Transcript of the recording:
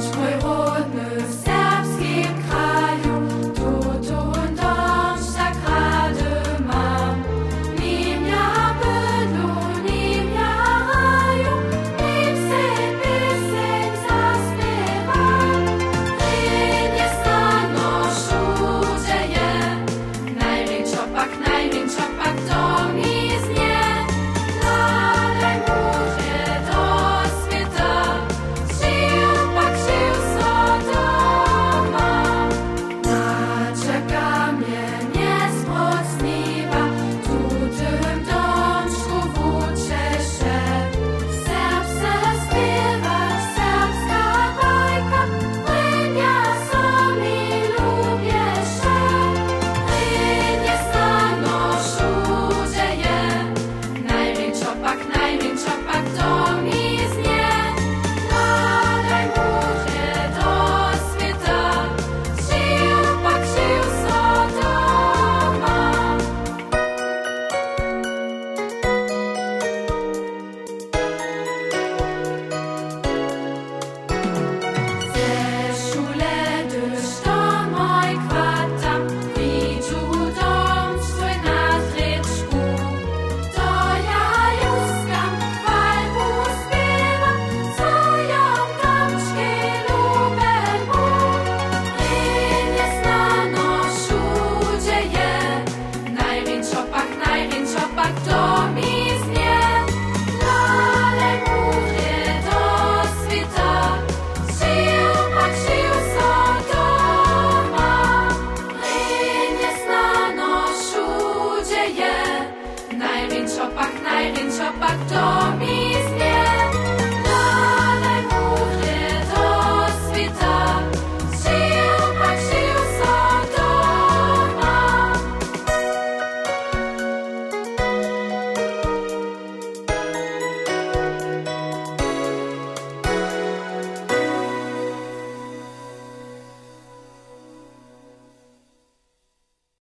Where Rinchopak, nein, Rinchopak, Domi.